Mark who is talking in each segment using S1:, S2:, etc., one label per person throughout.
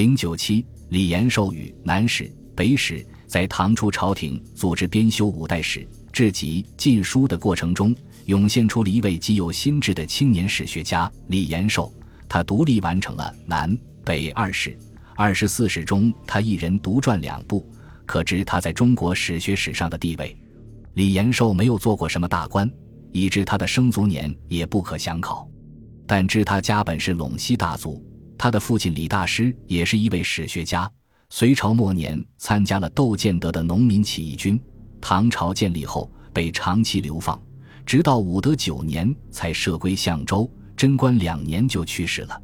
S1: 零九七，李延寿与南史、北史在唐初朝廷组织编修五代史、志集、禁书的过程中，涌现出了一位极有心智的青年史学家李延寿。他独立完成了南北二史，二十四史中，他一人独撰两部，可知他在中国史学史上的地位。李延寿没有做过什么大官，以致他的生卒年也不可详考，但知他家本是陇西大族。他的父亲李大师也是一位史学家，隋朝末年参加了窦建德的农民起义军。唐朝建立后被长期流放，直到武德九年才赦归相州。贞观两年就去世了。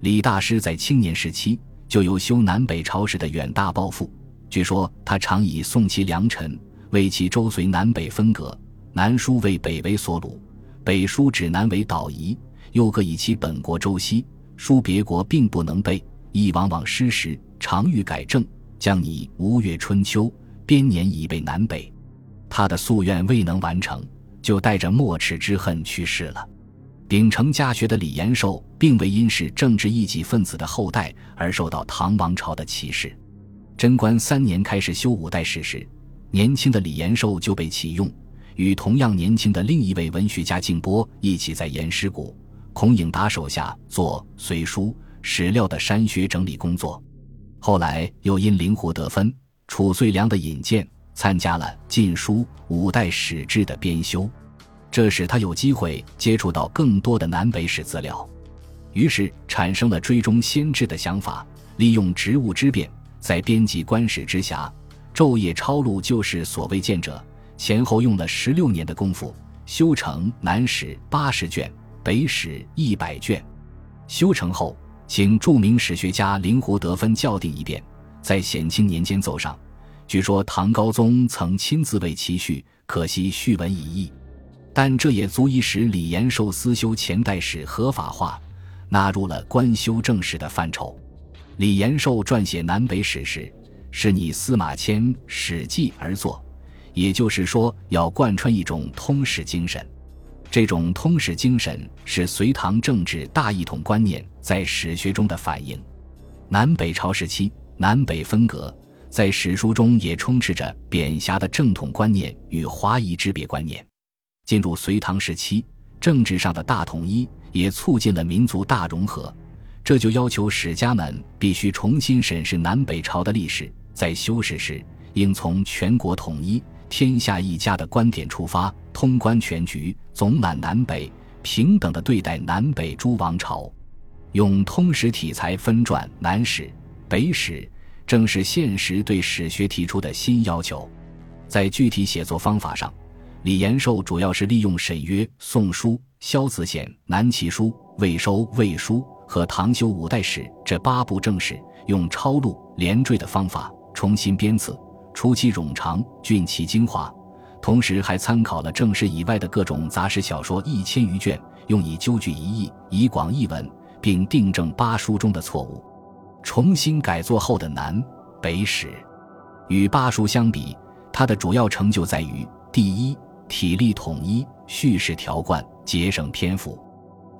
S1: 李大师在青年时期就有修南北朝史的远大抱负。据说他常以宋齐梁陈为其周隋南北分隔，南书为北为所虏，北书指南为岛夷，又各以其本国周西。书别国并不能背，亦往往失时，常欲改正，将以《吴越春秋》编年以备南北。他的夙愿未能完成，就带着没齿之恨去世了。秉承家学的李延寿，并未因是政治异己分子的后代而受到唐王朝的歧视。贞观三年开始修五代史时，年轻的李延寿就被启用，与同样年轻的另一位文学家敬波一起在岩石谷。孔颖达手下做隋书史料的删学整理工作，后来又因灵狐得分、褚遂良的引荐，参加了《晋书》五代史志的编修，这使他有机会接触到更多的南北史资料，于是产生了追踪先志的想法，利用职务之便，在编辑官史之暇，昼夜抄录旧史所未见者，前后用了十六年的功夫，修成南史八十卷。北史一百卷，修成后，请著名史学家灵狐得分校订一遍，在显庆年间奏上。据说唐高宗曾亲自为其序，可惜序文已佚，但这也足以使李延寿私修前代史合法化，纳入了官修正史的范畴。李延寿撰写南北史时，是拟司马迁《史记》而作，也就是说，要贯穿一种通史精神。这种通史精神是隋唐政治大一统观念在史学中的反映。南北朝时期，南北分隔在史书中也充斥着贬狭的正统观念与华夷之别观念。进入隋唐时期，政治上的大统一也促进了民族大融合，这就要求史家们必须重新审视南北朝的历史，在修史时应从全国统一。天下一家的观点出发，通观全局，总览南北，平等的对待南北诸王朝，用通史体裁分撰南史、北史，正是现实对史学提出的新要求。在具体写作方法上，李延寿主要是利用沈约《宋书》、萧子显南齐书》、魏收《魏书》和唐修五代史这八部正史，用抄录连缀的方法重新编次。除其冗长，俊其精华，同时还参考了正史以外的各种杂史小说一千余卷，用以纠句一义，以广译文，并订正八书中的错误。重新改作后的南北史，与八书相比，它的主要成就在于：第一，体力统一，叙事条贯，节省篇幅。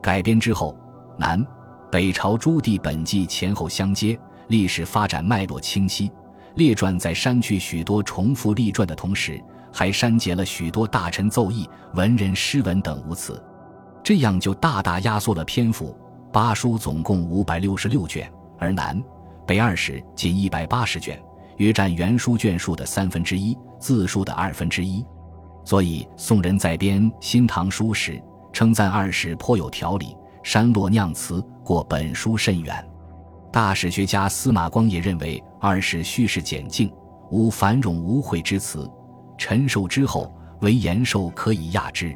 S1: 改编之后，南北朝诸帝本纪前后相接，历史发展脉络清晰。列传在删去许多重复立传的同时，还删节了许多大臣奏议、文人诗文等无词，这样就大大压缩了篇幅。八书总共五百六十六卷，而南北二史仅一百八十卷，约占原书卷数的三分之一，字数的二分之一。所以宋人在编《新唐书》时，称赞二史颇有条理，删落酿词过本书甚远。大史学家司马光也认为，二史叙事简净，无繁冗无悔之词，陈寿之后，唯延寿可以亚之。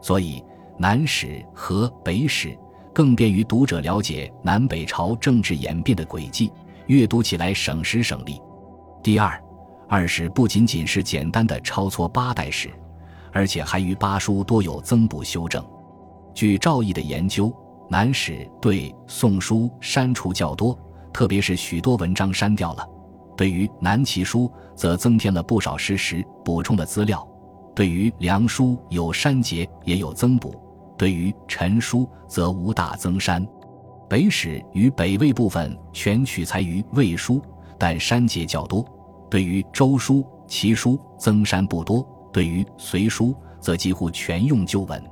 S1: 所以，南史和北史更便于读者了解南北朝政治演变的轨迹，阅读起来省时省力。第二，二史不仅仅是简单的抄撮八代史，而且还与八书多有增补修正。据赵翼的研究。南史对《宋书》删除较多，特别是许多文章删掉了；对于《南齐书》则增添了不少事实，补充了资料；对于《梁书》有删节也有增补；对于《陈书》则无大增删。北史与北魏部分全取材于魏书，但删节较多；对于周书、齐书增删不多；对于隋书则几乎全用旧文。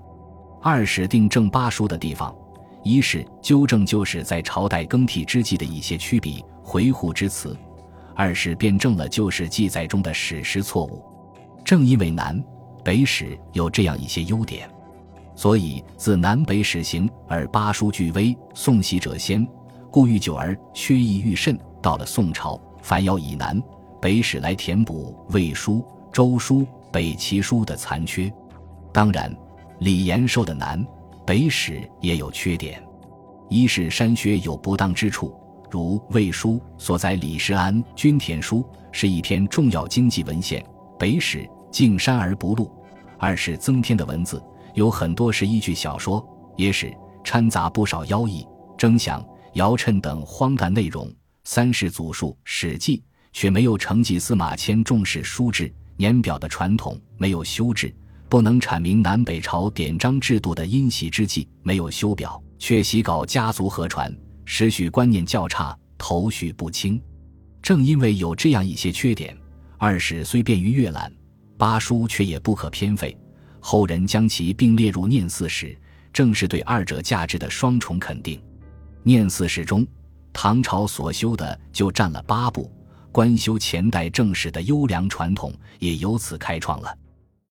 S1: 二是订正八书的地方，一是纠正旧史在朝代更替之际的一些曲笔、回护之词；二是辩证了旧史记载中的史实错误。正因为南北史有这样一些优点。所以，自南北始行而八书俱微，宋习者先，故欲久而缺益愈甚。到了宋朝，凡要以南北史来填补魏书、周书、北齐书的残缺。当然，李延寿的南北史也有缺点：一是删削有不当之处，如魏书所载李世安均田书是一篇重要经济文献，北史敬山而不录；二是增添的文字。有很多是依据小说、野史掺杂不少妖异、征祥、尧谶等荒诞内容。三是祖述《史记》，却没有承继司马迁重视书制年表的传统，没有修制，不能阐明南北朝典章制度的因袭之际，没有修表，却习搞家族合传，时序观念较差，头绪不清。正因为有这样一些缺点，二史虽便于阅览，八书却也不可偏废。后人将其并列入《念四史》，正是对二者价值的双重肯定。《念四史》中，唐朝所修的就占了八部，官修前代正史的优良传统也由此开创了。